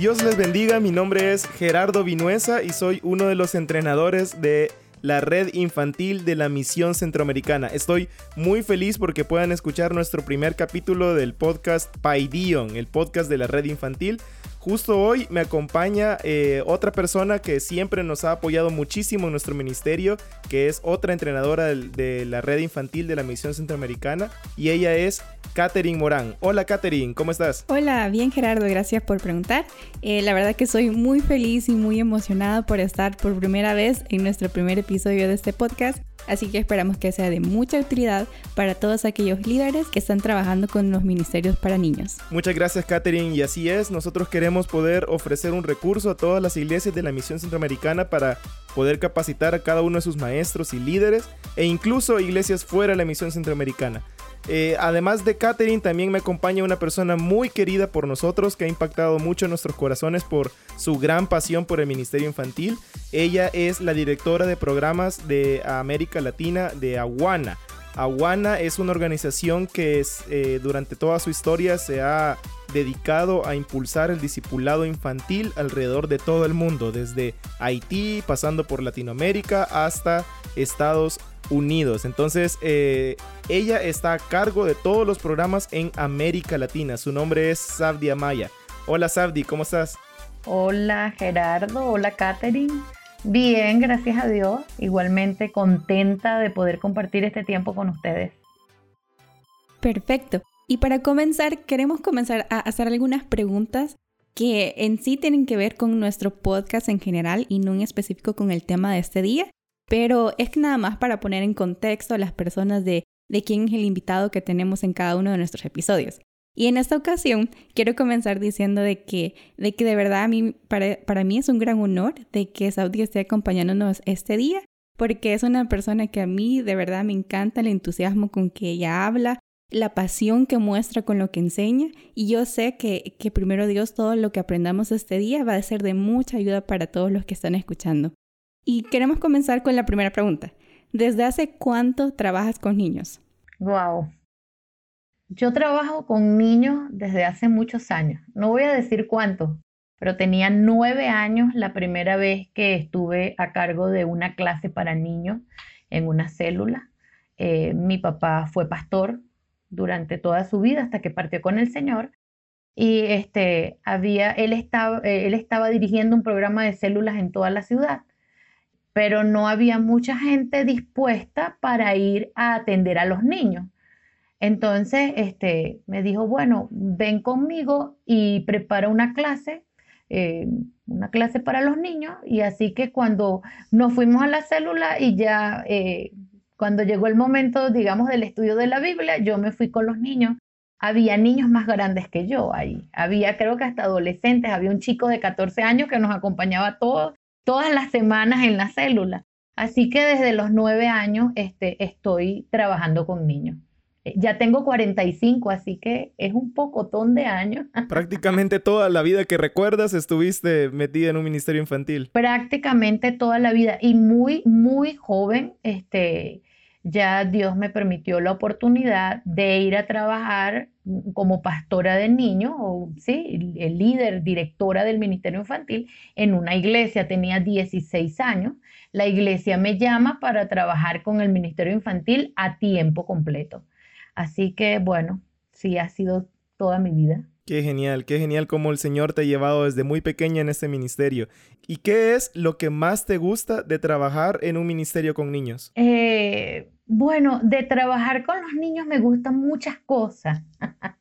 Dios les bendiga, mi nombre es Gerardo Vinuesa y soy uno de los entrenadores de la red infantil de la misión centroamericana. Estoy muy feliz porque puedan escuchar nuestro primer capítulo del podcast Paidion, el podcast de la red infantil. Justo hoy me acompaña eh, otra persona que siempre nos ha apoyado muchísimo en nuestro ministerio, que es otra entrenadora de la red infantil de la misión centroamericana, y ella es Katherine Morán. Hola Katherine, ¿cómo estás? Hola, bien Gerardo, gracias por preguntar. Eh, la verdad que soy muy feliz y muy emocionada por estar por primera vez en nuestro primer episodio de este podcast Así que esperamos que sea de mucha utilidad para todos aquellos líderes que están trabajando con los ministerios para niños. Muchas gracias, Katherine. Y así es, nosotros queremos poder ofrecer un recurso a todas las iglesias de la Misión Centroamericana para poder capacitar a cada uno de sus maestros y líderes e incluso iglesias fuera de la Misión Centroamericana. Eh, además de Katherine, también me acompaña una persona muy querida por nosotros que ha impactado mucho nuestros corazones por su gran pasión por el ministerio infantil. Ella es la directora de programas de América Latina de Aguana. Aguana es una organización que eh, durante toda su historia se ha dedicado a impulsar el discipulado infantil alrededor de todo el mundo, desde Haití, pasando por Latinoamérica hasta Estados Unidos. Entonces, eh, ella está a cargo de todos los programas en América Latina. Su nombre es Sabdi Amaya. Hola Sabdi, ¿cómo estás? Hola Gerardo, hola Katherine. Bien, gracias a Dios. Igualmente contenta de poder compartir este tiempo con ustedes. Perfecto. Y para comenzar, queremos comenzar a hacer algunas preguntas que en sí tienen que ver con nuestro podcast en general y no en específico con el tema de este día pero es nada más para poner en contexto a las personas de, de quién es el invitado que tenemos en cada uno de nuestros episodios. Y en esta ocasión quiero comenzar diciendo de que de, que de verdad a mí, para, para mí es un gran honor de que Saudi esté acompañándonos este día, porque es una persona que a mí de verdad me encanta el entusiasmo con que ella habla, la pasión que muestra con lo que enseña y yo sé que, que primero Dios todo lo que aprendamos este día va a ser de mucha ayuda para todos los que están escuchando. Y queremos comenzar con la primera pregunta. ¿Desde hace cuánto trabajas con niños? Wow. Yo trabajo con niños desde hace muchos años. No voy a decir cuánto, pero tenía nueve años la primera vez que estuve a cargo de una clase para niños en una célula. Eh, mi papá fue pastor durante toda su vida hasta que partió con el Señor. Y este, había, él, estaba, eh, él estaba dirigiendo un programa de células en toda la ciudad pero no había mucha gente dispuesta para ir a atender a los niños. Entonces, este, me dijo, bueno, ven conmigo y prepara una clase, eh, una clase para los niños. Y así que cuando nos fuimos a la célula y ya, eh, cuando llegó el momento, digamos, del estudio de la Biblia, yo me fui con los niños. Había niños más grandes que yo ahí. Había, creo que hasta adolescentes. Había un chico de 14 años que nos acompañaba a todos todas las semanas en la célula. Así que desde los nueve años este, estoy trabajando con niños. Eh, ya tengo 45, así que es un pocotón de años. Prácticamente toda la vida que recuerdas estuviste metida en un ministerio infantil. Prácticamente toda la vida y muy, muy joven, este, ya Dios me permitió la oportunidad de ir a trabajar como pastora de niños, o sí, el líder, directora del Ministerio Infantil en una iglesia. Tenía 16 años. La iglesia me llama para trabajar con el Ministerio Infantil a tiempo completo. Así que, bueno, sí, ha sido toda mi vida. Qué genial, qué genial cómo el Señor te ha llevado desde muy pequeña en este ministerio. ¿Y qué es lo que más te gusta de trabajar en un ministerio con niños? Eh, bueno, de trabajar con los niños me gustan muchas cosas.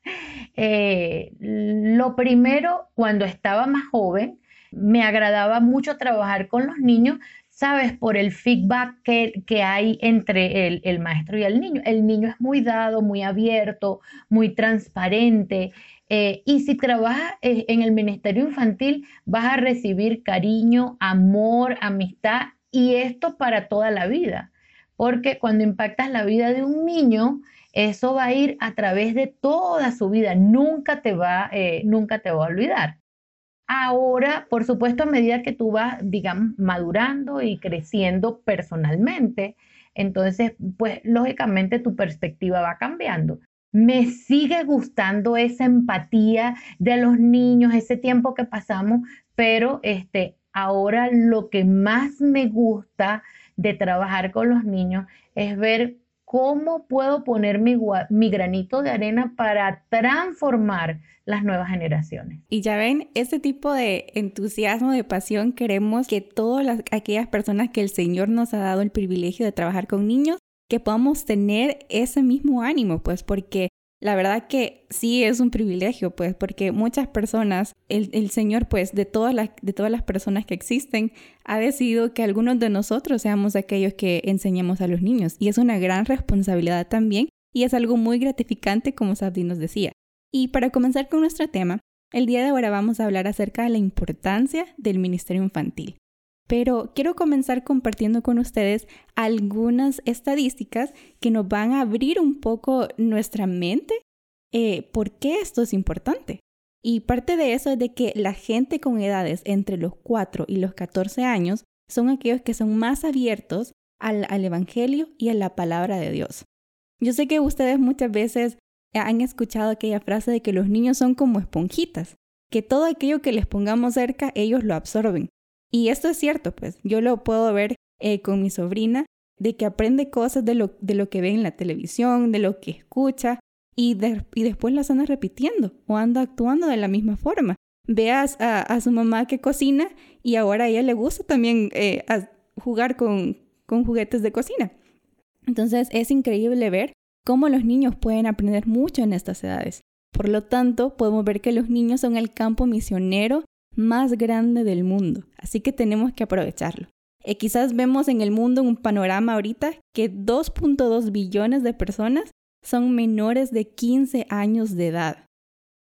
Eh, lo primero, cuando estaba más joven, me agradaba mucho trabajar con los niños, ¿sabes? Por el feedback que, hay entre el, el, maestro y el niño. El niño es muy dado, muy abierto, muy transparente. Eh, y si trabajas eh, en el Ministerio Infantil, vas a recibir cariño, amor, amistad y esto para toda la vida. Porque cuando impactas la vida de un niño, eso va a ir a través de toda su vida, nunca te va, eh, nunca te a olvidar. Ahora, por supuesto, a medida que tú vas, digamos, madurando y creciendo personalmente, entonces, pues lógicamente tu perspectiva va cambiando. Me sigue gustando esa empatía de los niños, ese tiempo que pasamos, pero este, ahora lo que más me gusta de trabajar con los niños es ver cómo puedo poner mi, mi, granito de arena para transformar las nuevas generaciones. Y ya ven, ese tipo de entusiasmo, de pasión, queremos que todas aquellas personas que el Señor nos ha dado el privilegio de trabajar con niños, que podamos tener ese mismo ánimo, pues porque la verdad que sí es un privilegio, pues, porque muchas personas, el, Señor, pues, de todas, las, de todas las personas que existen, ha decidido que algunos de nosotros seamos aquellos que enseñemos a los niños. Y es una gran responsabilidad también, y es algo muy gratificante, como Sabdi nos decía. Y para comenzar con nuestro tema, el día de ahora vamos a hablar acerca de la importancia del ministerio infantil. Pero quiero comenzar compartiendo con ustedes algunas estadísticas que nos van a abrir un poco nuestra mente eh, por qué esto es importante. Y parte de eso es de que la gente con edades entre los 4 y los 14 años son aquellos que son más abiertos al, al Evangelio y a la palabra de Dios. Yo sé que ustedes muchas veces han escuchado aquella frase de que los niños son como esponjitas, que todo aquello que les pongamos cerca ellos lo absorben. Y esto es cierto, pues yo lo puedo ver eh, con mi sobrina, de que aprende cosas de lo, de lo que ve en la televisión, de lo que escucha, y, y después las anda repitiendo o anda actuando de la misma forma. Veas a, su mamá que cocina y ahora a ella le gusta también eh, jugar con, con juguetes de cocina. Entonces es increíble ver cómo los niños pueden aprender mucho en estas edades. Por lo tanto, podemos ver que los niños son el campo misionero más grande del mundo, así que tenemos que aprovecharlo. Eh, quizás vemos en el mundo un panorama ahorita que 2.2 billones de personas son menores de 15 años de edad.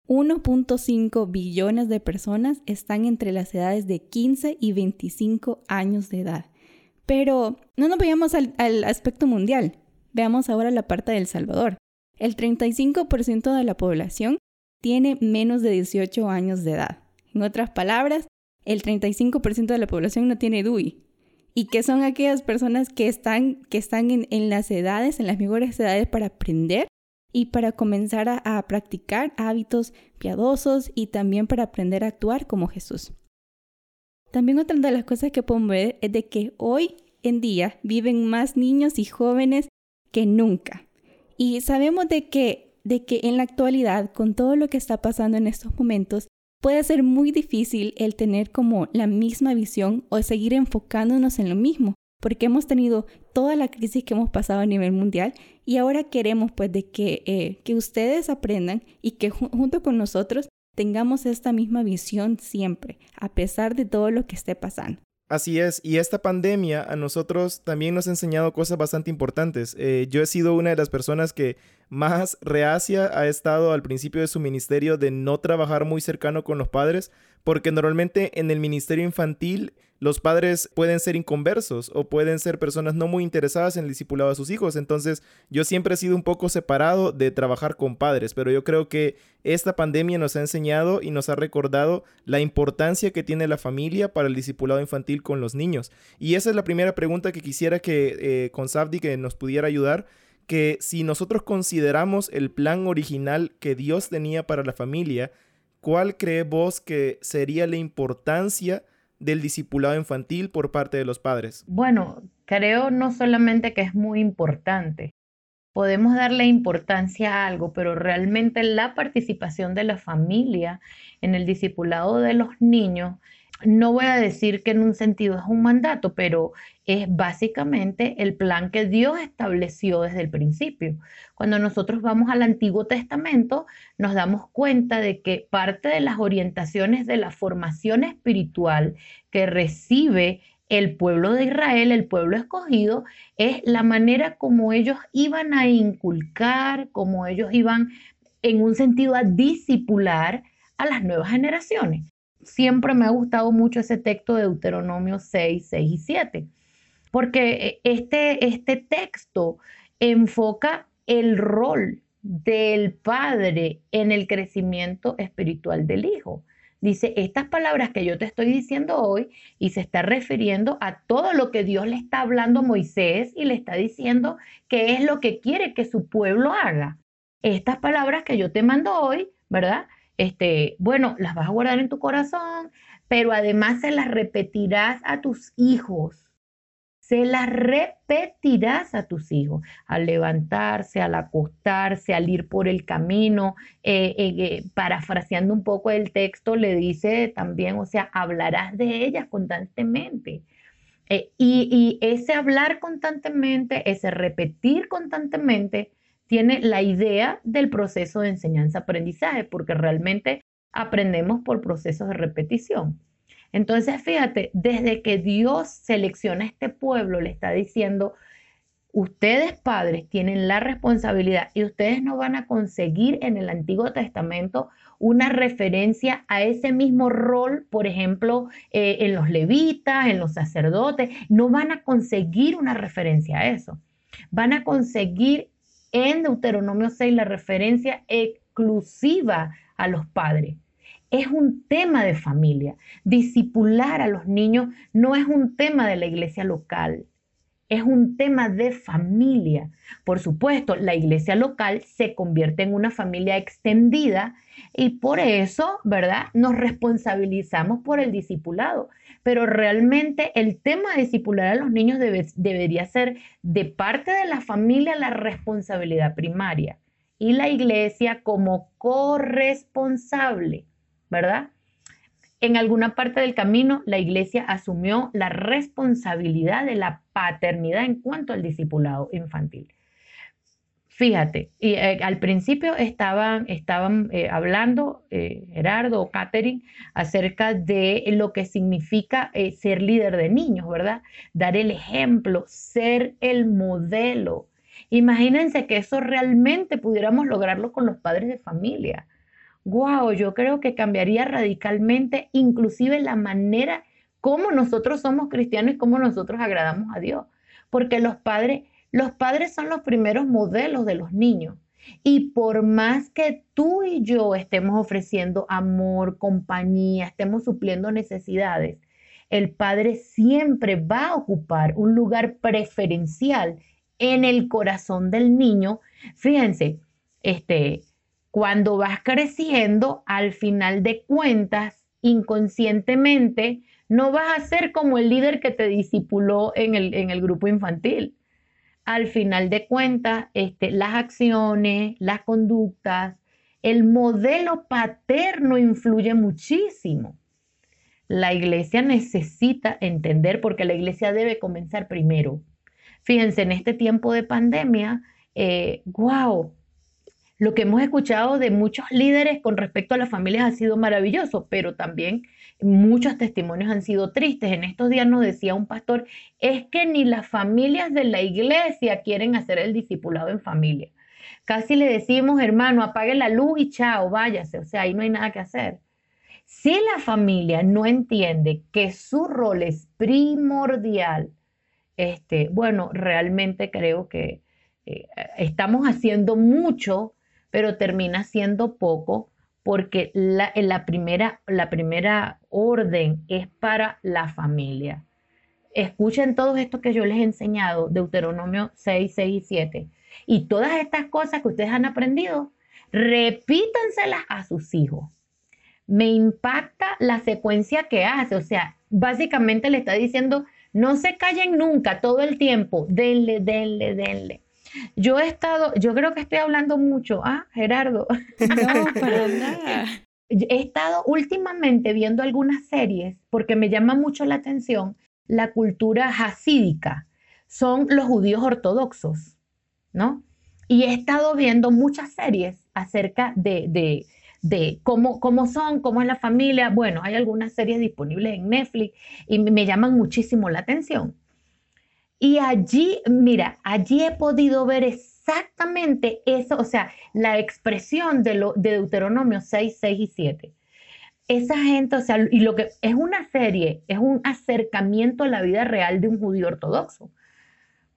1.5 billones de personas están entre las edades de 15 y 25 años de edad. Pero no nos vayamos al, al aspecto mundial, veamos ahora la parte del Salvador. El 35% de la población tiene menos de 18 años de edad. En otras palabras, el 35% de la población no tiene DUI. Y que son aquellas personas que están, que están en, las edades, en las mejores edades para aprender y para comenzar a, a practicar hábitos piadosos y también para aprender a actuar como Jesús. También otra de las cosas que podemos ver es de que hoy en día viven más niños y jóvenes que nunca. Y sabemos de que, de que en la actualidad, con todo lo que está pasando en estos momentos, puede ser muy difícil el tener como la misma visión o seguir enfocándonos en lo mismo, porque hemos tenido toda la crisis que hemos pasado a nivel mundial y ahora queremos pues de que, eh, que ustedes aprendan y que junto con nosotros tengamos esta misma visión siempre, a pesar de todo lo que esté pasando. Así es, y esta pandemia a nosotros también nos ha enseñado cosas bastante importantes. Eh, yo he sido una de las personas que más reacia ha estado al principio de su ministerio de no trabajar muy cercano con los padres, porque normalmente en el ministerio infantil los padres pueden ser inconversos o pueden ser personas no muy interesadas en el discipulado de sus hijos. Entonces, yo siempre he sido un poco separado de trabajar con padres, pero yo creo que esta pandemia nos ha enseñado y nos ha recordado la importancia que tiene la familia para el discipulado infantil con los niños. Y esa es la primera pregunta que quisiera que eh, con Sabdi que nos pudiera ayudar que si nosotros consideramos el plan original que Dios tenía para la familia, ¿cuál cree vos que sería la importancia del discipulado infantil por parte de los padres? Bueno, creo no solamente que es muy importante, podemos darle importancia a algo, pero realmente la participación de la familia en el discipulado de los niños no voy a decir que en un sentido es un mandato, pero es básicamente el plan que Dios estableció desde el principio. Cuando nosotros vamos al Antiguo Testamento, nos damos cuenta de que parte de las orientaciones de la formación espiritual que recibe el pueblo de Israel, el pueblo escogido, es la manera como ellos iban a inculcar, como ellos iban en un sentido a disipular a las nuevas generaciones siempre me ha gustado mucho ese texto de Deuteronomio 6, 6 y 7, porque eh, este, este texto enfoca el rol del padre en el crecimiento espiritual del hijo. Dice, estas palabras que yo te estoy diciendo hoy, y se está refiriendo a todo lo que Dios le está hablando a Moisés y le está diciendo que es lo que quiere que su pueblo haga. estas palabras que yo te mando hoy, ¿verdad? Este, bueno, las vas a guardar en tu corazón, pero además se las repetirás a tus hijos se las repetirás a tus hijos, al levantarse, al acostarse, al ir por el camino. Eh, eh, eh, parafraseando un poco el texto, le dice también, o sea, hablarás de ellas constantemente. y, y ese hablar constantemente, ese repetir constantemente, tiene la idea del proceso de enseñanza-aprendizaje, porque realmente aprendemos por procesos de repetición. Entonces, fíjate, desde que Dios selecciona a este pueblo, le está diciendo, ustedes padres tienen la responsabilidad y ustedes no van a conseguir en el Antiguo Testamento una referencia a ese mismo rol, por ejemplo, eh, en los levitas, en los sacerdotes, no van a conseguir una referencia a eso. Van a conseguir en Deuteronomio 6 la referencia exclusiva a los padres es un tema de familia. Discipular a los niños no es un tema de la iglesia local, es un tema de familia. Por supuesto, la iglesia local se convierte en una familia extendida y por eso, ¿verdad? Nos responsabilizamos por el discipulado. Pero realmente el tema de discipular a los niños debería ser de parte de la familia la responsabilidad primaria y la iglesia como corresponsable ¿verdad? En alguna parte del camino, la iglesia asumió la responsabilidad de la paternidad en cuanto al discipulado infantil. Fíjate, y, eh, al principio estaban, estaban eh, hablando eh, Gerardo o Catherine acerca de lo que significa ser líder de niños, ¿verdad? Dar el ejemplo, ser el modelo. Imagínense que eso realmente pudiéramos lograrlo con los padres de familia wow, yo creo que cambiaría radicalmente inclusive la manera como nosotros somos cristianos y cómo nosotros agradamos a Dios. Porque los padres, los padres son los primeros modelos de los niños. Y por más que tú y yo estemos ofreciendo amor, compañía, estemos supliendo necesidades, el padre siempre va a ocupar un lugar preferencial en el corazón del niño. Fíjense, este, cuando vas creciendo, al final de cuentas, inconscientemente, no vas a ser como el líder que te disipuló en el, en el grupo infantil. Al final de cuentas, este, las acciones, las conductas, el modelo paterno influye muchísimo. La iglesia necesita entender porque la iglesia debe comenzar primero. Fíjense, en este tiempo de pandemia, eh, wow, lo que hemos escuchado de muchos líderes con respecto a las familias ha sido maravilloso, pero también muchos testimonios han sido tristes. En estos días nos decía un pastor, es que ni las familias de la iglesia quieren hacer el discipulado en familia. Casi le decimos, hermano, apague la luz y chao, váyase. O sea, ahí no hay nada que hacer. Si la familia no entiende que su rol es primordial, este, bueno, realmente creo que eh, estamos haciendo mucho pero termina siendo poco porque la, primera, la primera orden es para la familia. Escuchen todo esto que yo les he enseñado, Deuteronomio 6, 6 y 7. Y todas estas cosas que ustedes han aprendido, repítanselas a sus hijos. Me impacta la secuencia que hace, o sea, básicamente le está diciendo, no se callen nunca, todo el tiempo, denle, denle, denle. Yo he estado, yo creo que estoy hablando mucho, ah, Gerardo. No, para nada. He estado últimamente viendo algunas series porque me llama mucho la atención la cultura hasídica. Son los judíos ortodoxos, ¿no? Y he estado viendo muchas series acerca de, de, de cómo, cómo son, cómo es la familia. Bueno, hay algunas series disponibles en Netflix y me llaman muchísimo la atención. Y allí, mira, allí he podido ver exactamente eso, o sea, la expresión de, lo, de Deuteronomio 6, 6 y 7. Esa gente, o sea, y lo que es una serie, es un acercamiento a la vida real de un judío ortodoxo.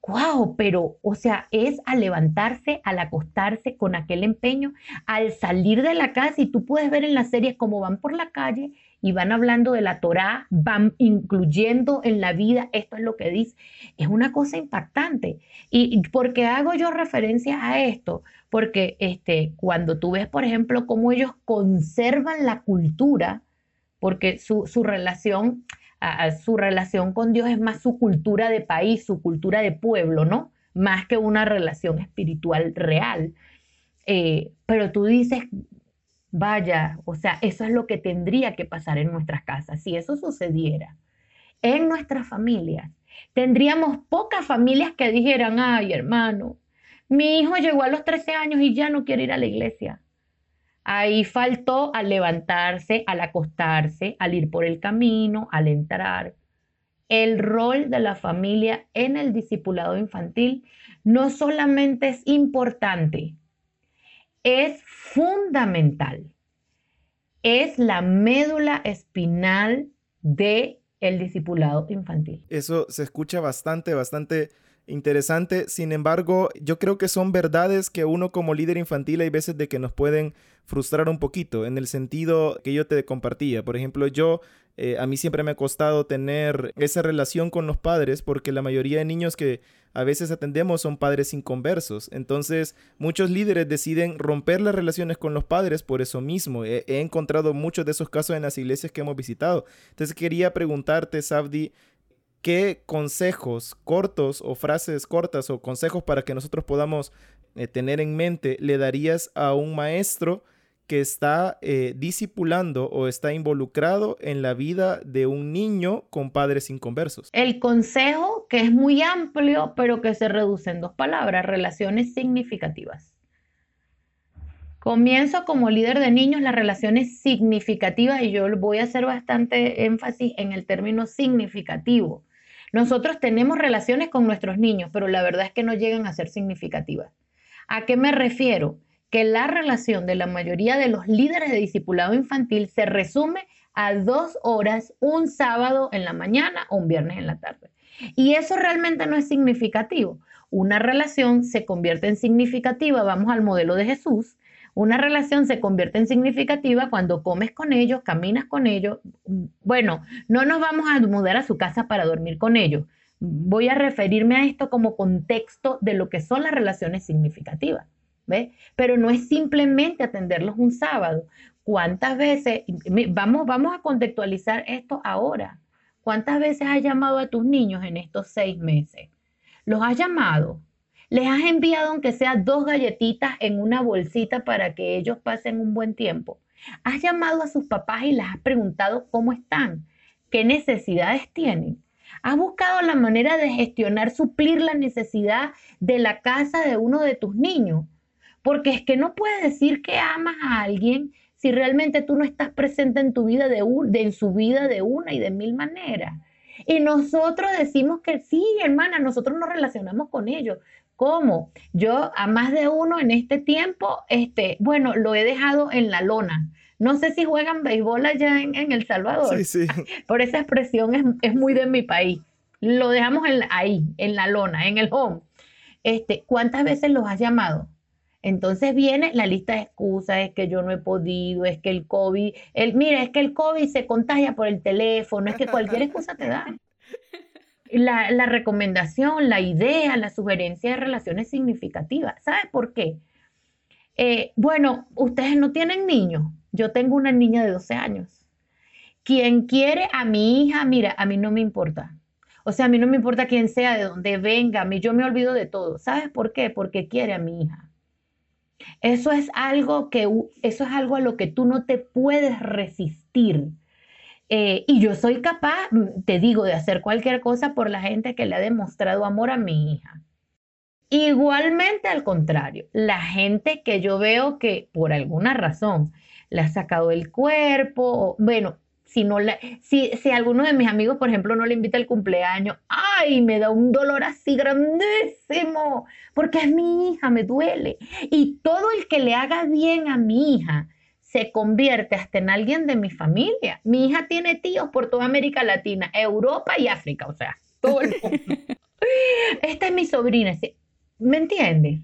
wow, pero, o sea, es al levantarse, al acostarse con aquel empeño, al salir de la casa y tú puedes ver en las series cómo van por la calle y van hablando de la Torá, van incluyendo en la vida, esto es lo que dice, es una cosa impactante. ¿Y por qué hago yo referencia a esto? Porque este, cuando tú ves, por ejemplo, cómo ellos conservan la cultura, porque su, su relación su relación con Dios es más su cultura de país, su cultura de pueblo, ¿no? Más que una relación espiritual real. Eh, pero tú dices, vaya, o sea, eso es lo que tendría que pasar en nuestras casas. Si eso sucediera en nuestras familias, tendríamos pocas familias que dijeran, ay hermano, mi hijo llegó a los 13 años y ya no quiere ir a la iglesia. Ahí faltó al levantarse, al acostarse, al ir por el camino, al entrar. El rol de la familia en el discipulado infantil no solamente es importante, es fundamental. Es la médula espinal de el discipulado infantil. Eso se escucha bastante, bastante interesante. Sin embargo, yo creo que son verdades que uno como líder infantil hay veces de que nos pueden frustrar un poquito en el sentido que yo te compartía. Por ejemplo, yo eh, a mí siempre me ha costado tener esa relación con los padres porque la mayoría de niños que a veces atendemos son padres inconversos. Entonces, muchos líderes deciden romper las relaciones con los padres por eso mismo. He, encontrado muchos de esos casos en las iglesias que hemos visitado. Entonces, quería preguntarte, Sabdi, ¿qué consejos cortos o frases cortas o consejos para que nosotros podamos eh, tener en mente le darías a un maestro que está eh, discipulando o está involucrado en la vida de un niño con padres inconversos? El consejo, que es muy amplio, pero que se reduce en dos palabras, relaciones significativas. Comienzo como líder de niños las relaciones significativas y yo voy a hacer bastante énfasis en el término significativo. Nosotros tenemos relaciones con nuestros niños, pero la verdad es que no llegan a ser significativas. ¿A qué me refiero? Que la relación de la mayoría de los líderes de discipulado infantil se resume a dos horas un sábado en la mañana o un viernes en la tarde. Y eso realmente no es significativo. Una relación se convierte en significativa, vamos al modelo de Jesús, una relación se convierte en significativa cuando comes con ellos, caminas con ellos. Bueno, no nos vamos a mudar a su casa para dormir con ellos. Voy a referirme a esto como contexto de lo que son las relaciones significativas. Pero no es simplemente atenderlos un sábado. ¿Cuántas veces, vamos, vamos a contextualizar esto ahora? ¿Cuántas veces has llamado a tus niños en estos seis meses? ¿Los has llamado? Les has enviado aunque sea dos galletitas en una bolsita para que ellos pasen un buen tiempo. Has llamado a sus papás y les has preguntado cómo están, qué necesidades tienen. Has buscado la manera de gestionar, suplir la necesidad de la casa de uno de tus niños. Porque es que no puedes decir que amas a alguien si realmente tú no estás presente en tu vida de, en su vida de una y de mil maneras. Y nosotros decimos que sí, hermana, nosotros nos relacionamos con ellos, ¿Cómo? Yo a más de uno en este tiempo, este, bueno, lo he dejado en la lona. No sé si juegan béisbol allá en, El Salvador. Sí, sí. Por esa expresión es, muy de mi país. Lo dejamos ahí, en la lona, en el home. Este, ¿Cuántas veces los has llamado? Entonces viene la lista de excusas, es que yo no he podido, es que el COVID, el, mira, es que el COVID se contagia por el teléfono, es que cualquier excusa te da la, recomendación, la idea, la sugerencia de relaciones significativas. ¿Sabes por qué? Eh, bueno, ustedes no tienen niños. Yo tengo una niña de 12 años. Quien quiere a mi hija, mira, a mí no me importa. O sea, a mí no me importa quién sea, de dónde venga, a mí yo me olvido de todo. ¿Sabes por qué? Porque quiere a mi hija. Eso es algo que eso es algo a lo que tú no te puedes resistir. Eh, y yo soy capaz, mm, te digo, de hacer cualquier cosa por la gente que le ha demostrado amor a mi hija. Igualmente al contrario, la gente que yo veo que por alguna razón le ha sacado el cuerpo, bueno, si, no la, si, si alguno de mis amigos, por ejemplo, no le invita al cumpleaños, ¡ay! Me da un dolor así grandísimo, porque es mi hija, me duele. Y todo el que le haga bien a mi hija, se convierte hasta en alguien de mi familia. Mi hija tiene tíos por toda América Latina, Europa y África, o sea, todo el mundo. esta es mi sobrina, ¿me entiendes?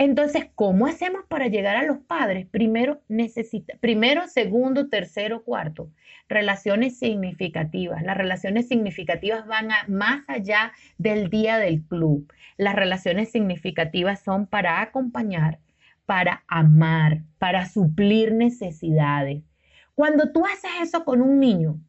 Entonces, ¿cómo hacemos para llegar a los padres? Primero, necesita, primero, segundo, tercero, cuarto. Relaciones significativas. Las relaciones significativas van más allá del día del club. Las relaciones significativas son para acompañar, para amar, para suplir necesidades. Cuando tú haces eso con un niño,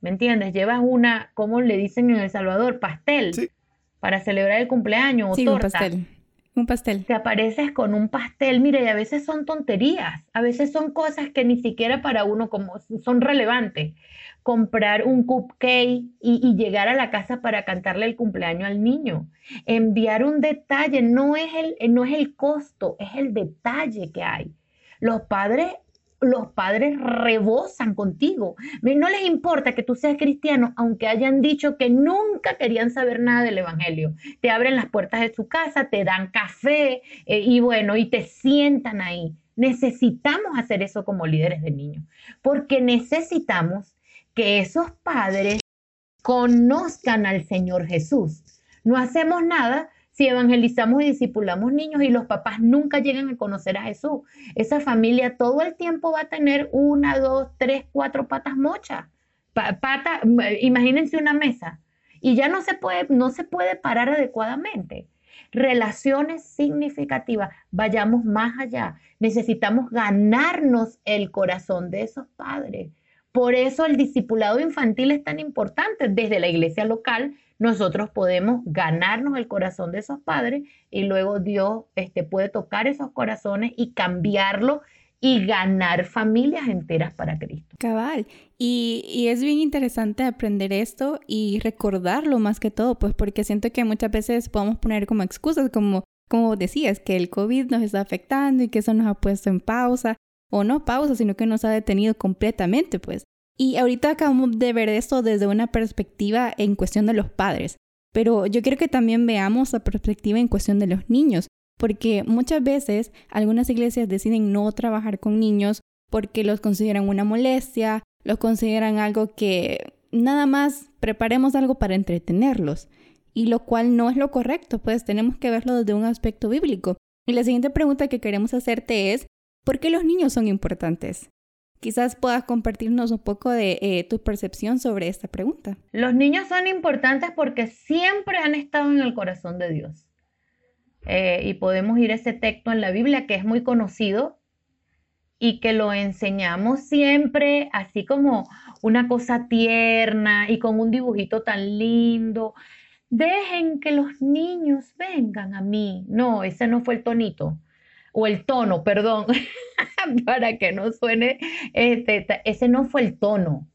¿me entiendes? Llevas una, ¿cómo le dicen en El Salvador? Pastel. Para celebrar el cumpleaños o sí, torta. Un pastel. Un pastel. Te apareces con un pastel, mire, y a veces son tonterías, a veces son cosas que ni siquiera para uno como son relevantes. Comprar un cupcake y, llegar a la casa para cantarle el cumpleaños al niño. Enviar un detalle, no es el, no es el costo, es el detalle que hay. Los padres los padres rebosan contigo. No les importa que tú seas cristiano, aunque hayan dicho que nunca querían saber nada del Evangelio. Te abren las puertas de su casa, te dan café eh, y bueno, y te sientan ahí. Necesitamos hacer eso como líderes de niños, porque necesitamos que esos padres conozcan al Señor Jesús. No hacemos nada si evangelizamos y discipulamos niños y los papás nunca llegan a conocer a Jesús, esa familia todo el tiempo va a tener una, dos, tres, cuatro patas mochas. pata, imagínense una mesa y ya no se puede, no se puede parar adecuadamente. Relaciones significativas, vayamos más allá. Necesitamos ganarnos el corazón de esos padres. Por eso el discipulado infantil es tan importante desde la iglesia local nosotros podemos ganarnos el corazón de esos padres y luego Dios este, puede tocar esos corazones y cambiarlo y ganar familias enteras para Cristo. Cabal. Y, y, es bien interesante aprender esto y recordarlo más que todo, pues porque siento que muchas veces podemos poner como excusas, como, como decías, que el COVID nos está afectando y que eso nos ha puesto en pausa, o no pausa, sino que nos ha detenido completamente, pues. Y ahorita acabamos de ver esto desde una perspectiva en cuestión de los padres, pero yo quiero que también veamos la perspectiva en cuestión de los niños, porque muchas veces algunas iglesias deciden no trabajar con niños porque los consideran una molestia, los consideran algo que nada más preparemos algo para entretenerlos, y lo cual no es lo correcto, pues tenemos que verlo desde un aspecto bíblico. Y la siguiente pregunta que queremos hacerte es, ¿por qué los niños son importantes? Quizás puedas compartirnos un poco de eh, tu percepción sobre esta pregunta. Los niños son importantes porque siempre han estado en el corazón de Dios. Eh, y podemos ir a ese texto en la Biblia que es muy conocido y que lo enseñamos siempre así como una cosa tierna y con un dibujito tan lindo. Dejen que los niños vengan a mí. No, ese no fue el tonito o el tono, perdón, para que no suene, este, ese no fue el tono.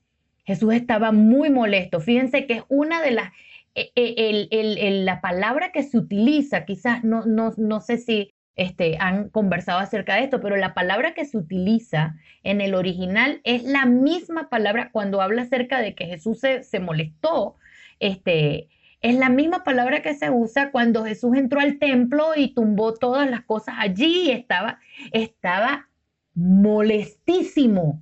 Jesús estaba muy molesto. Fíjense que es una de las, e, e, la palabra que se utiliza, quizás no, no, no sé si este, han conversado acerca de esto, pero la palabra que se utiliza en el original es la misma palabra cuando habla acerca de que Jesús se, se molestó. Este, es la misma palabra que se usa cuando Jesús entró al templo y tumbó todas las cosas allí y estaba, estaba molestísimo.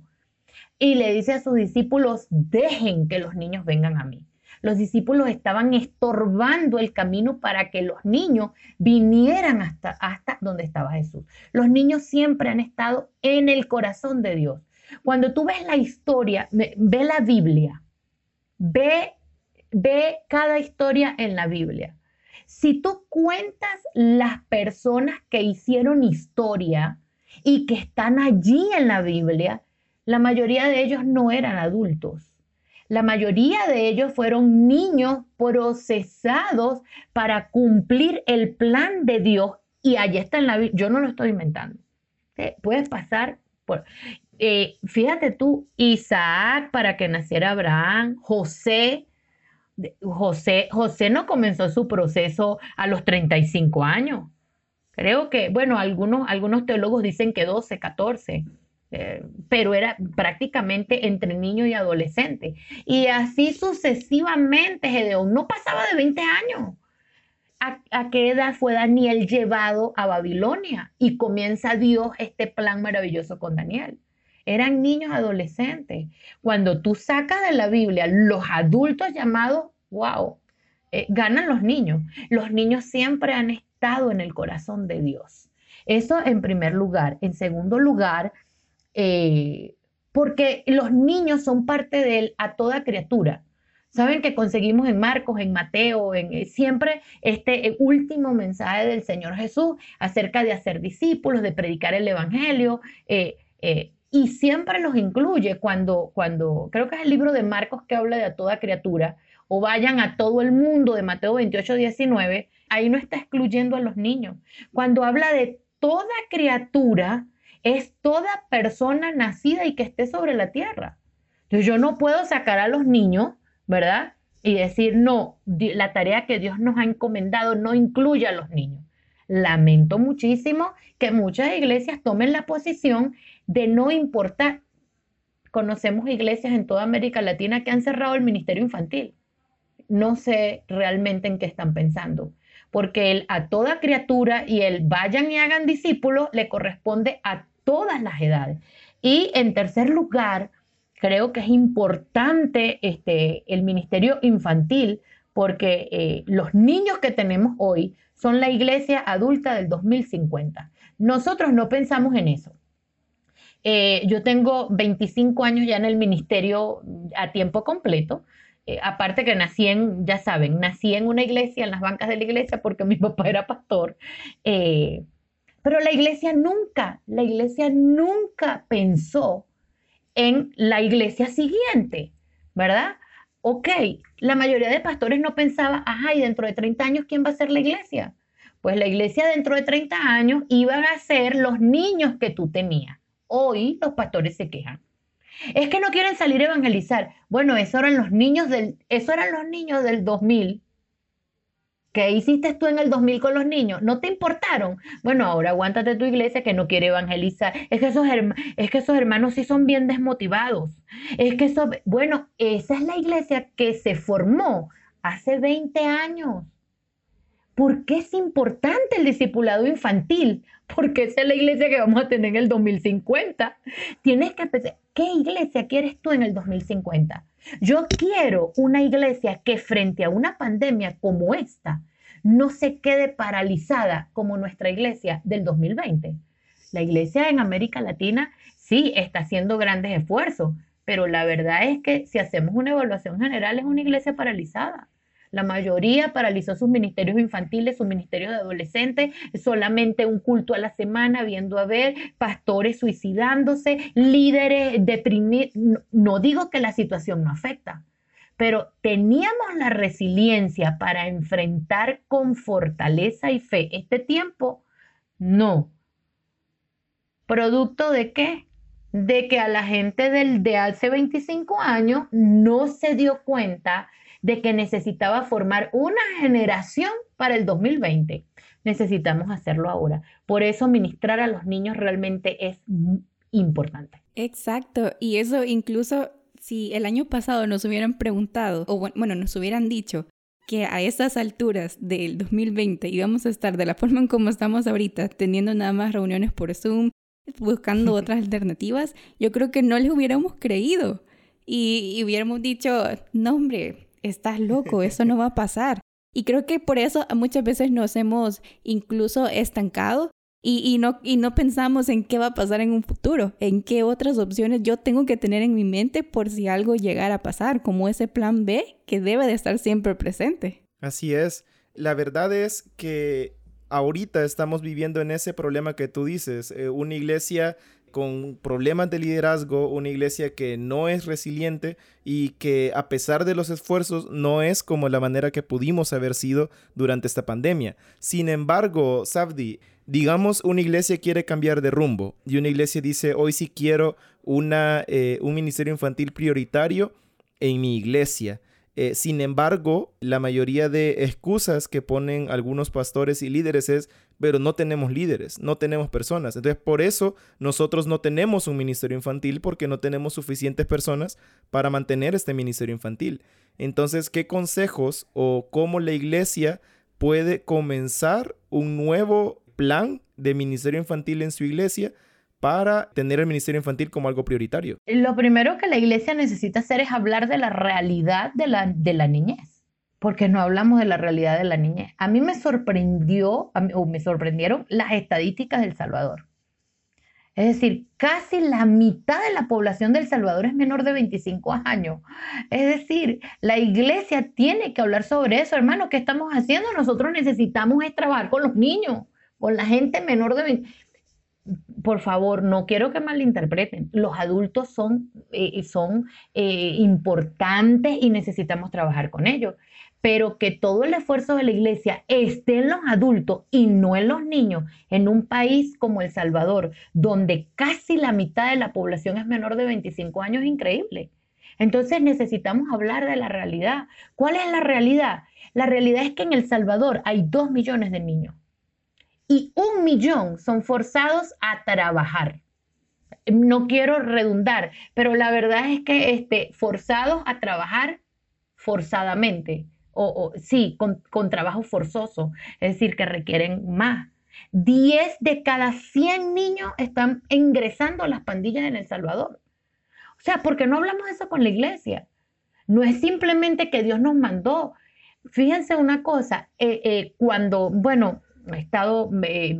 Y le dice a sus discípulos, dejen que los niños vengan a mí. Los discípulos estaban estorbando el camino para que los niños vinieran hasta, hasta donde estaba Jesús. Los niños siempre han estado en el corazón de Dios. Cuando tú ves la historia, ve la Biblia, ve Ve cada historia en la Biblia. Si tú cuentas las personas que hicieron historia y que están allí en la Biblia, la mayoría de ellos no eran adultos. La mayoría de ellos fueron niños procesados para cumplir el plan de Dios y allí está en la Biblia. Yo no lo estoy inventando. Puedes pasar por... Eh, fíjate tú, Isaac para que naciera Abraham, José José, José no comenzó su proceso a los 35 años. Creo que, bueno, algunos, algunos teólogos dicen que 12, 14, eh, pero era prácticamente entre niño y adolescente. Y así sucesivamente, Gedeón no pasaba de 20 años. ¿A, ¿A, qué edad fue Daniel llevado a Babilonia? Y comienza Dios este plan maravilloso con Daniel eran niños adolescentes. Cuando tú sacas de la Biblia los adultos llamados, wow, eh, ganan los niños. Los niños siempre han estado en el corazón de Dios. Eso en primer lugar. En segundo lugar, eh, porque los niños son parte de él a toda criatura. Saben que conseguimos en Marcos, en Mateo, en eh, siempre este último mensaje del Señor Jesús acerca de hacer discípulos, de predicar el Evangelio, y siempre los incluye cuando, cuando, creo que es el libro de Marcos que habla de a toda criatura, o vayan a todo el mundo de Mateo 28, 19, ahí no está excluyendo a los niños. Cuando habla de toda criatura, es toda persona nacida y que esté sobre la tierra. Entonces yo no puedo sacar a los niños, ¿verdad? Y decir, no, la tarea que Dios nos ha encomendado no incluye a los niños. Lamento muchísimo que muchas iglesias tomen la posición de no importar. Conocemos iglesias en toda América Latina que han cerrado el ministerio infantil no sé realmente en qué están pensando, porque el a toda criatura y el vayan y hagan discípulos le corresponde a todas las edades. Y en tercer lugar, creo que es importante este, el ministerio infantil, porque eh, los niños que tenemos hoy son la iglesia adulta del 2050. Nosotros no pensamos en eso. Eh, yo tengo 25 años ya en el ministerio a tiempo completo. Eh, aparte que nací en, ya saben, nací en una iglesia, en las bancas de la iglesia, porque mi papá era pastor. Eh, pero la iglesia nunca, la iglesia nunca pensó en la iglesia siguiente, ¿verdad? Ok, la mayoría de pastores no pensaba, ajá, y dentro de 30 años, ¿quién va a ser la iglesia? Pues la iglesia dentro de 30 años iban a ser los niños que tú tenías. Hoy los pastores se quejan. Es que no quieren salir a evangelizar. Bueno, eso eran los niños del, eso eran los niños del 2000. ¿Qué hiciste tú en el 2000 con los niños? ¿No te importaron? Bueno, ahora aguántate tu iglesia que no quiere evangelizar. Es que esos, es que esos hermanos sí son bien desmotivados. Es que eso, bueno, esa es la iglesia que se formó hace 20 años. ¿Por qué es importante el discipulado infantil? Porque esa es la iglesia que vamos a tener en el 2050. Tienes que pensar, ¿qué iglesia quieres tú en el 2050? Yo quiero una iglesia que frente a una pandemia como esta no se quede paralizada como nuestra iglesia del 2020. La iglesia en América Latina sí está haciendo grandes esfuerzos, pero la verdad es que si hacemos una evaluación general es una iglesia paralizada. La mayoría paralizó sus ministerios infantiles, sus ministerios de adolescentes, solamente un culto a la semana, viendo a ver pastores suicidándose, líderes deprimidos. No digo que la situación no afecta, pero teníamos la resiliencia para enfrentar con fortaleza y fe este tiempo. No. ¿Producto de qué? De que a la gente del, de hace 25 años no se dio cuenta de que necesitaba formar una generación para el 2020. Necesitamos hacerlo ahora. Por eso ministrar a los niños realmente es importante. Exacto. Y eso incluso si el año pasado nos hubieran preguntado, o bueno, nos hubieran dicho que a estas alturas del 2020 íbamos a estar de la forma en como estamos ahorita, teniendo nada más reuniones por Zoom, buscando otras alternativas, yo creo que no les hubiéramos creído. Y, y hubiéramos dicho, no hombre, estás loco, eso no va a pasar. Y creo que por eso muchas veces nos hemos incluso estancado y, no, pensamos en qué va a pasar en un futuro, en qué otras opciones yo tengo que tener en mi mente por si algo llegara a pasar, como ese plan B que debe de estar siempre presente. Así es. La verdad es que ahorita estamos viviendo en ese problema que tú dices, eh, una iglesia con problemas de liderazgo, una iglesia que no es resiliente y que a pesar de los esfuerzos no es como la manera que pudimos haber sido durante esta pandemia. Sin embargo, Sabdi, digamos una iglesia quiere cambiar de rumbo y una iglesia dice, hoy sí quiero una, eh, un ministerio infantil prioritario en mi iglesia. Eh, sin embargo, la mayoría de excusas que ponen algunos pastores y líderes es, pero no tenemos líderes, no tenemos personas. Entonces, por eso nosotros no tenemos un ministerio infantil porque no tenemos suficientes personas para mantener este ministerio infantil. Entonces, ¿qué consejos o cómo la iglesia puede comenzar un nuevo plan de ministerio infantil en su iglesia? para tener el ministerio infantil como algo prioritario? Lo primero que la iglesia necesita hacer es hablar de la realidad de la, de la niñez porque no hablamos de la realidad de la niñez. A mí me sorprendió, o me sorprendieron las estadísticas del Salvador. Es decir, casi la mitad de la población del Salvador es menor de 25 años. Es decir, la iglesia tiene que hablar sobre eso, hermano. ¿Qué estamos haciendo? Nosotros necesitamos trabajar con los niños, con la gente menor de 25 por favor, no quiero que malinterpreten. Los adultos son, eh, son eh, importantes y necesitamos trabajar con ellos. Pero que todo el esfuerzo de la iglesia esté en los adultos y no en los niños, en un país como El Salvador, donde casi la mitad de la población es menor de 25 años, es increíble. Entonces necesitamos hablar de la realidad. ¿Cuál es la realidad? La realidad es que en El Salvador hay dos millones de niños y un millón son forzados a trabajar. No quiero redundar, pero la verdad es que este, forzados a trabajar forzadamente, o, sí, con, con, trabajo forzoso, es decir, que requieren más. 10 de cada 100 niños están ingresando a las pandillas en El Salvador. O sea, ¿por qué no hablamos eso con la iglesia? No es simplemente que Dios nos mandó. Fíjense una cosa, eh, eh, cuando, bueno, he estado eh,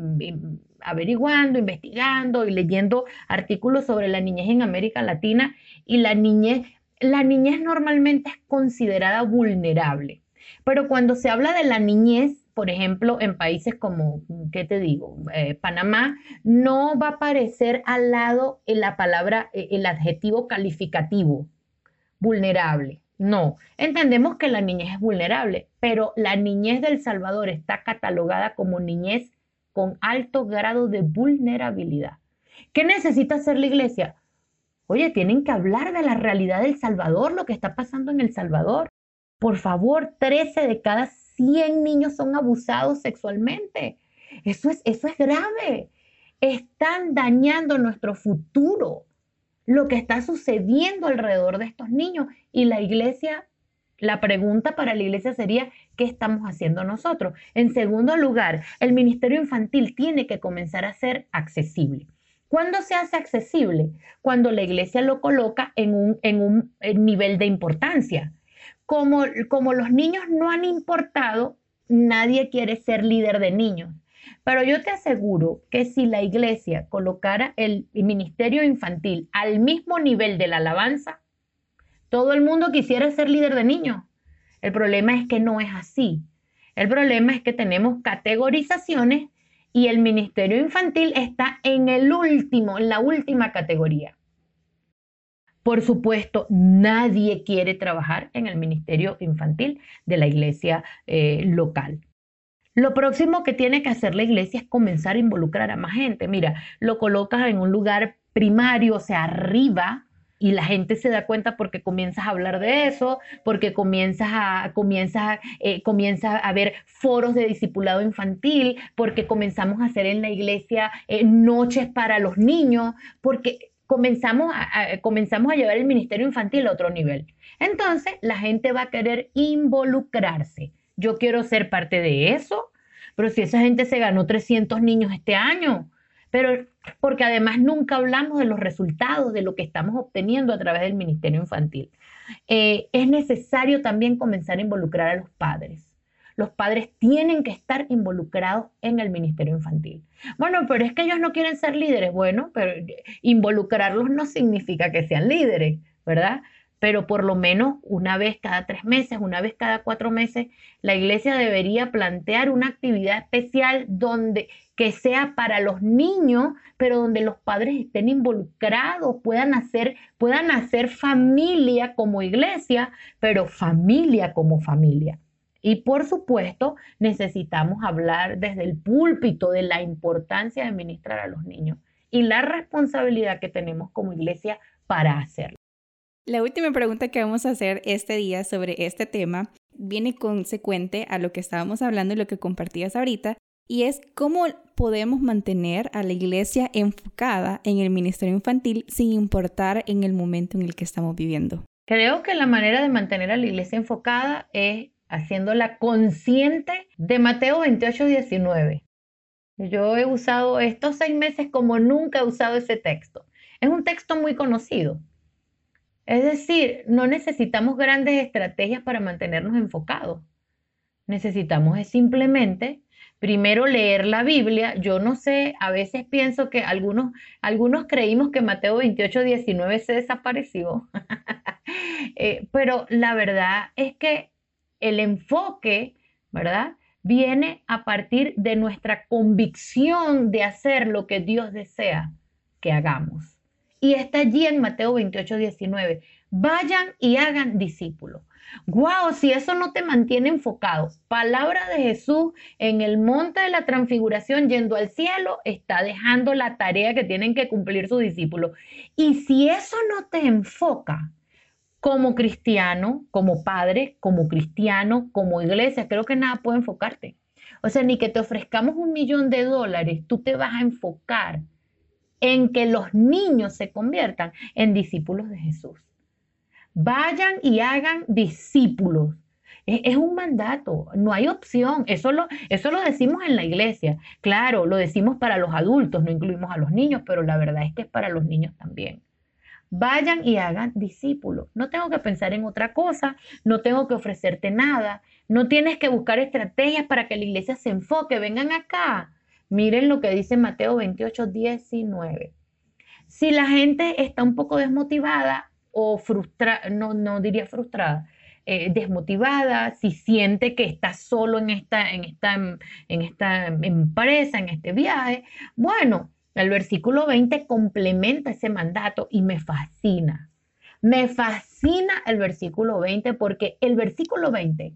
averiguando, investigando y leyendo artículos sobre la niñez en América Latina y la niñez, la niñez normalmente es considerada vulnerable. Pero cuando se habla de la niñez, por ejemplo, en países como, ¿qué te digo? Eh, Panamá, no va a aparecer al lado en la palabra, eh, el adjetivo calificativo, vulnerable. No, entendemos que la niñez es vulnerable, pero la niñez del Salvador está catalogada como niñez con alto grado de vulnerabilidad. ¿Qué necesita hacer la iglesia? Oye, tienen que hablar de la realidad del Salvador, lo que está pasando en El Salvador. Por favor, 13 de cada 100 niños son abusados sexualmente. Eso es, eso es grave. Están dañando nuestro futuro lo que está sucediendo alrededor de estos niños. Y la iglesia, la pregunta para la iglesia sería, ¿qué estamos haciendo nosotros? En segundo lugar, el ministerio infantil tiene que comenzar a ser accesible. ¿Cuándo se hace accesible? Cuando la iglesia lo coloca en un, en un nivel de importancia. Como, los niños no han importado, nadie quiere ser líder de niños. Pero yo te aseguro que si la iglesia colocara el ministerio infantil al mismo nivel de la alabanza, todo el mundo quisiera ser líder de niños. El problema es que no es así. El problema es que tenemos categorizaciones y el ministerio infantil está en el último, en la última categoría. Por supuesto, nadie quiere trabajar en el ministerio infantil de la iglesia eh, local. Lo próximo que tiene que hacer la iglesia es comenzar a involucrar a más gente. Mira, lo colocas en un lugar primario, o sea, arriba, y la gente se da cuenta porque comienzas a hablar de eso, porque comienzas a, comienzas, eh, a ver foros de discipulado infantil, porque comenzamos a hacer en la iglesia eh, noches para los niños, porque comenzamos a, comenzamos a llevar el ministerio infantil a otro nivel. Entonces, la gente va a querer involucrarse yo quiero ser parte de eso. Pero si esa gente se ganó 300 niños este año, pero porque además nunca hablamos de los resultados, de lo que estamos obteniendo a través del Ministerio Infantil. Eh, es necesario también comenzar a involucrar a los padres. Los padres tienen que estar involucrados en el Ministerio Infantil. Bueno, pero es que ellos no quieren ser líderes. Bueno, pero involucrarlos no significa que sean líderes, ¿verdad? pero por lo menos una vez cada tres meses, una vez cada cuatro meses, la iglesia debería plantear una actividad especial donde que sea para los niños, pero donde los padres estén involucrados, puedan hacer, puedan hacer familia como iglesia, pero familia como familia. Y por supuesto, necesitamos hablar desde el púlpito de la importancia de ministrar a los niños y la responsabilidad que tenemos como iglesia para hacerlo. La última pregunta que vamos a hacer este día sobre este tema viene consecuente a lo que estábamos hablando y lo que compartías ahorita, y es cómo podemos mantener a la iglesia enfocada en el ministerio infantil sin importar en el momento en el que estamos viviendo. Creo que la manera de mantener a la iglesia enfocada es haciéndola consciente de Mateo 28, 19. Yo he usado estos seis meses como nunca he usado ese texto. Es un texto muy conocido, es decir, no necesitamos grandes estrategias para mantenernos enfocados. necesitamos es simplemente primero leer la Biblia. Yo no sé, a veces pienso que algunos, algunos creímos que Mateo 28, 19 se desapareció, eh, pero la verdad es que el enfoque, ¿verdad? Viene a partir de nuestra convicción de hacer lo que Dios desea que hagamos. Y está allí en Mateo 28, 19. Vayan y hagan discípulos. Wow, si eso no te mantiene enfocado. Palabra de Jesús en el monte de la transfiguración yendo al cielo, está dejando la tarea que tienen que cumplir sus discípulos. Y si eso no te enfoca como cristiano, como padre, como cristiano, como iglesia, creo que nada puede enfocarte. O sea, ni que te ofrezcamos un millón de dólares, tú te vas a enfocar en que los niños se conviertan en discípulos de Jesús. Vayan y hagan discípulos. Es, un mandato, no hay opción. Eso lo, eso lo decimos en la iglesia. Claro, lo decimos para los adultos, no incluimos a los niños, pero la verdad es que es para los niños también. Vayan y hagan discípulos. No tengo que pensar en otra cosa, no tengo que ofrecerte nada, no tienes que buscar estrategias para que la iglesia se enfoque. Vengan acá. Miren lo que dice Mateo 28, 19. Si la gente está un poco desmotivada, o frustrada, no, no diría frustrada, eh, desmotivada, si siente que está solo en esta, en, esta, en esta empresa, en este viaje, bueno, el versículo 20 complementa ese mandato y me fascina. Me fascina el versículo 20 porque el versículo 20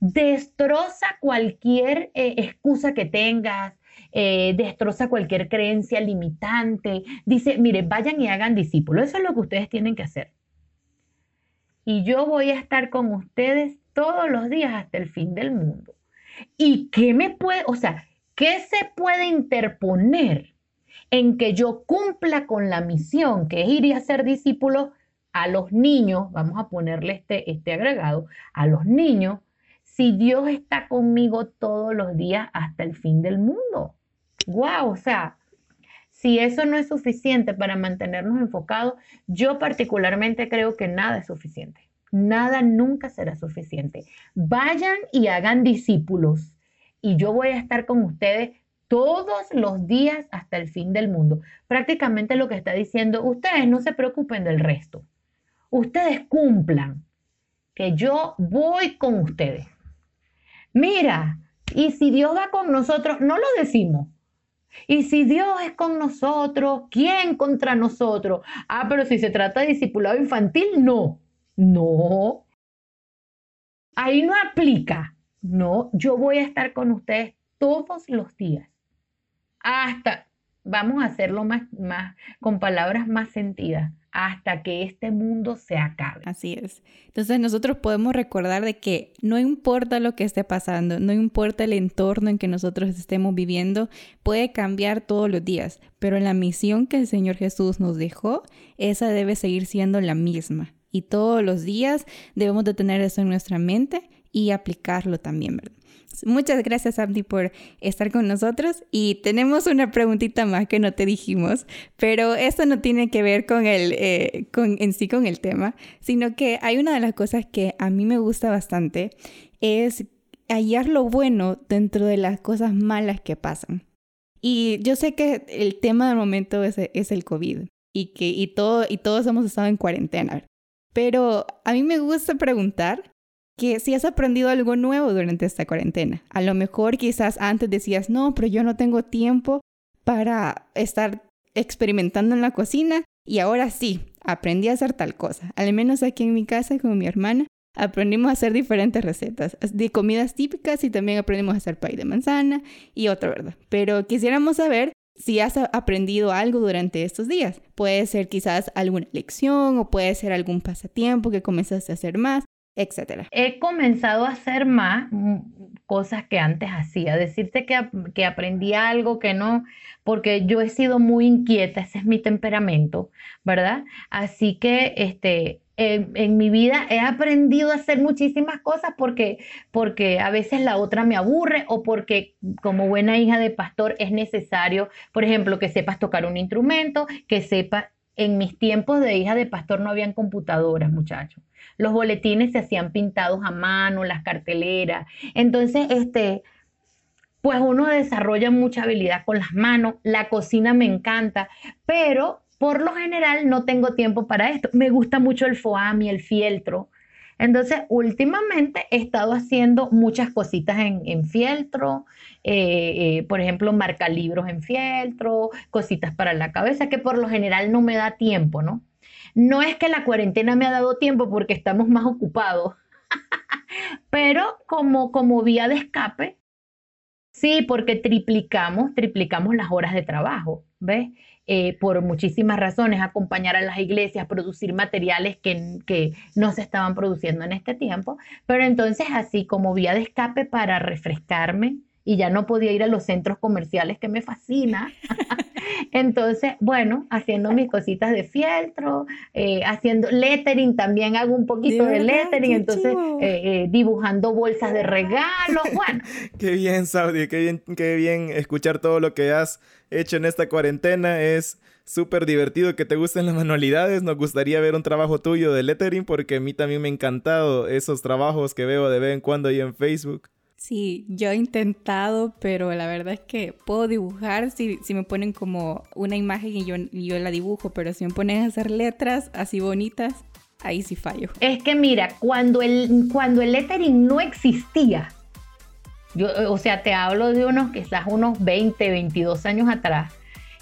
destroza cualquier eh, excusa que tengas, eh, destroza cualquier creencia limitante. Dice, mire, vayan y hagan discípulos. Eso es lo que ustedes tienen que hacer. Y yo voy a estar con ustedes todos los días hasta el fin del mundo. ¿Y qué me puede, o sea, qué se puede interponer en que yo cumpla con la misión que es ir y hacer discípulos a los niños, vamos a ponerle este, este agregado, a los niños, si Dios está conmigo todos los días hasta el fin del mundo? wow, o sea, si eso no es suficiente para mantenernos enfocados, yo particularmente creo que nada es suficiente. Nada nunca será suficiente. Vayan y hagan discípulos y yo voy a estar con ustedes todos los días hasta el fin del mundo. Prácticamente lo que está diciendo, ustedes no se preocupen del resto. Ustedes cumplan, que yo voy con ustedes. Mira, y si Dios va con nosotros, no lo decimos, y si Dios es con nosotros, ¿quién contra nosotros? Ah, pero si se trata de discipulado infantil, no. No. Ahí no aplica. No, yo voy a estar con ustedes todos los días. Hasta, vamos a hacerlo más, más, con palabras más sentidas hasta que este mundo se acabe. Así es. Entonces nosotros podemos recordar de que no importa lo que esté pasando, no importa el entorno en que nosotros estemos viviendo, puede cambiar todos los días, pero la misión que el Señor Jesús nos dejó, esa debe seguir siendo la misma. Y todos los días debemos de tener eso en nuestra mente y aplicarlo también, ¿verdad? Muchas gracias, Abdi, por estar con nosotros. Y tenemos una preguntita más que no te dijimos, pero esto no tiene que ver con el, eh, en sí con el tema, sino que hay una de las cosas que a mí me gusta bastante, es hallar lo bueno dentro de las cosas malas que pasan. Y yo sé que el tema del momento es, es el COVID y que y, todo, y todos hemos estado en cuarentena. Pero a mí me gusta preguntar que si has aprendido algo nuevo durante esta cuarentena. A lo mejor quizás antes decías, no, pero yo no tengo tiempo para estar experimentando en la cocina y ahora sí, aprendí a hacer tal cosa. Al menos aquí en mi casa con mi hermana aprendimos a hacer diferentes recetas de comidas típicas y también aprendimos a hacer pay de manzana y otra, ¿verdad? Pero quisiéramos saber si has aprendido algo durante estos días. Puede ser quizás alguna lección o puede ser algún pasatiempo que comenzaste a hacer más etcétera. He comenzado a hacer más mm, cosas que antes hacía, decirte que, que aprendí algo que no, porque yo he sido muy inquieta, ese es mi temperamento, ¿verdad? Así que este, en, mi vida he aprendido a hacer muchísimas cosas porque, porque a veces la otra me aburre o porque como buena hija de pastor es necesario, por ejemplo, que sepas tocar un instrumento, que sepas en mis tiempos de hija de pastor no habían computadoras, muchachos. Los boletines se hacían pintados a mano, las carteleras. Entonces, este, pues uno desarrolla mucha habilidad con las manos. La cocina me encanta, pero por lo general no tengo tiempo para esto. Me gusta mucho el foami, el fieltro. Entonces, últimamente he estado haciendo muchas cositas en, fieltro, eh, eh, por ejemplo, marca libros en fieltro, cositas para la cabeza, que por lo general no me da tiempo, ¿no? No es que la cuarentena me ha dado tiempo porque estamos más ocupados, pero como, como vía de escape, sí, porque triplicamos, triplicamos las horas de trabajo, ¿ves? Eh, por muchísimas razones, acompañar a las iglesias, producir materiales que, que no se estaban produciendo en este tiempo, pero entonces así como vía de escape para refrescarme y ya no podía ir a los centros comerciales que me fascina. Entonces, bueno, haciendo mis cositas de fieltro, eh, haciendo lettering, también hago un poquito de, lettering, entonces eh, dibujando bolsas de regalo, bueno. qué bien, Saudi, qué bien, qué bien escuchar todo lo que has hecho en esta cuarentena. Es súper divertido que te gusten las manualidades. Nos gustaría ver un trabajo tuyo de lettering porque a mí también me ha encantado esos trabajos que veo de vez en cuando ahí en Facebook. Sí, yo he intentado, pero la verdad es que puedo dibujar si, si me ponen como una imagen y yo, yo la dibujo, pero si me ponen a hacer letras así bonitas, ahí sí fallo. Es que mira, cuando el, cuando el lettering no existía, yo, o sea, te hablo de unos quizás unos 20, 22 años atrás.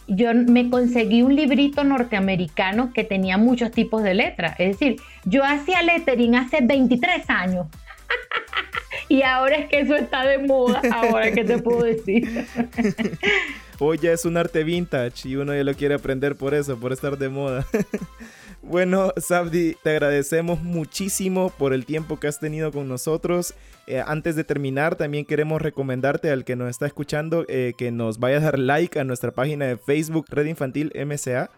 Yo me conseguí un librito norteamericano que tenía muchos tipos de letras. Es decir, yo hacía lettering hace 23 años. y ahora es que eso está de moda. Ahora, ¿qué te puedo decir? Hoy ya es un arte vintage y uno ya lo quiere aprender por eso, por estar de moda. Bueno, Sabdi, te agradecemos muchísimo por el tiempo que has tenido con nosotros. Eh, antes de terminar, también queremos recomendarte al que nos está escuchando eh, que nos vaya a dar like a nuestra página de Facebook Red Infantil MCA.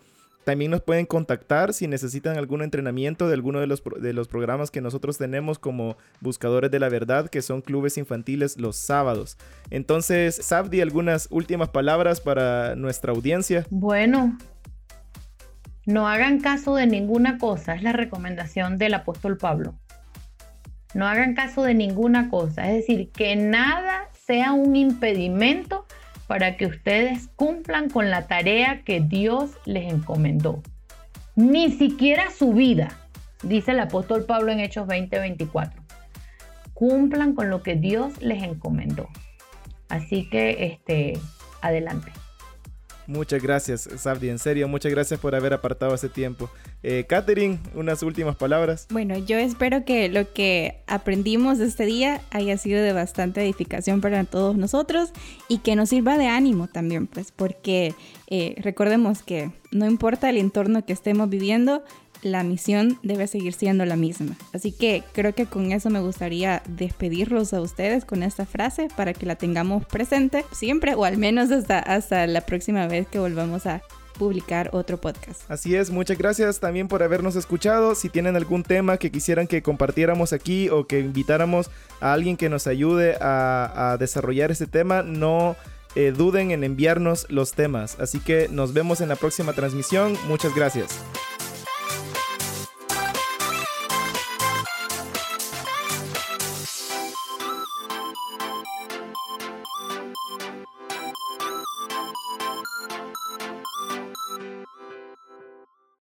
También nos pueden contactar si necesitan algún entrenamiento de alguno de los, de los programas que nosotros tenemos como Buscadores de la Verdad, que son clubes infantiles los sábados. Entonces, Sabdi, algunas últimas palabras para nuestra audiencia. Bueno, no hagan caso de ninguna cosa, es la recomendación del apóstol Pablo. No hagan caso de ninguna cosa, es decir, que nada sea un impedimento para que ustedes cumplan con la tarea que Dios les encomendó. Ni siquiera su vida, dice el apóstol Pablo en Hechos 20:24. Cumplan con lo que Dios les encomendó. Así que, este, adelante. Muchas gracias, Sabdi. En serio, muchas gracias por haber apartado ese tiempo. Eh, Katherine, unas últimas palabras. Bueno, yo espero que lo que aprendimos este día haya sido de bastante edificación para todos nosotros y que nos sirva de ánimo también, pues, porque eh, recordemos que no importa el entorno que estemos viviendo, la misión debe seguir siendo la misma. Así que creo que con eso me gustaría despedirlos a ustedes con esta frase para que la tengamos presente siempre o al menos hasta, hasta la próxima vez que volvamos a publicar otro podcast. Así es, muchas gracias también por habernos escuchado. Si tienen algún tema que quisieran que compartiéramos aquí o que invitáramos a alguien que nos ayude a, desarrollar este tema, no eh, duden en enviarnos los temas. Así que nos vemos en la próxima transmisión. Muchas gracias.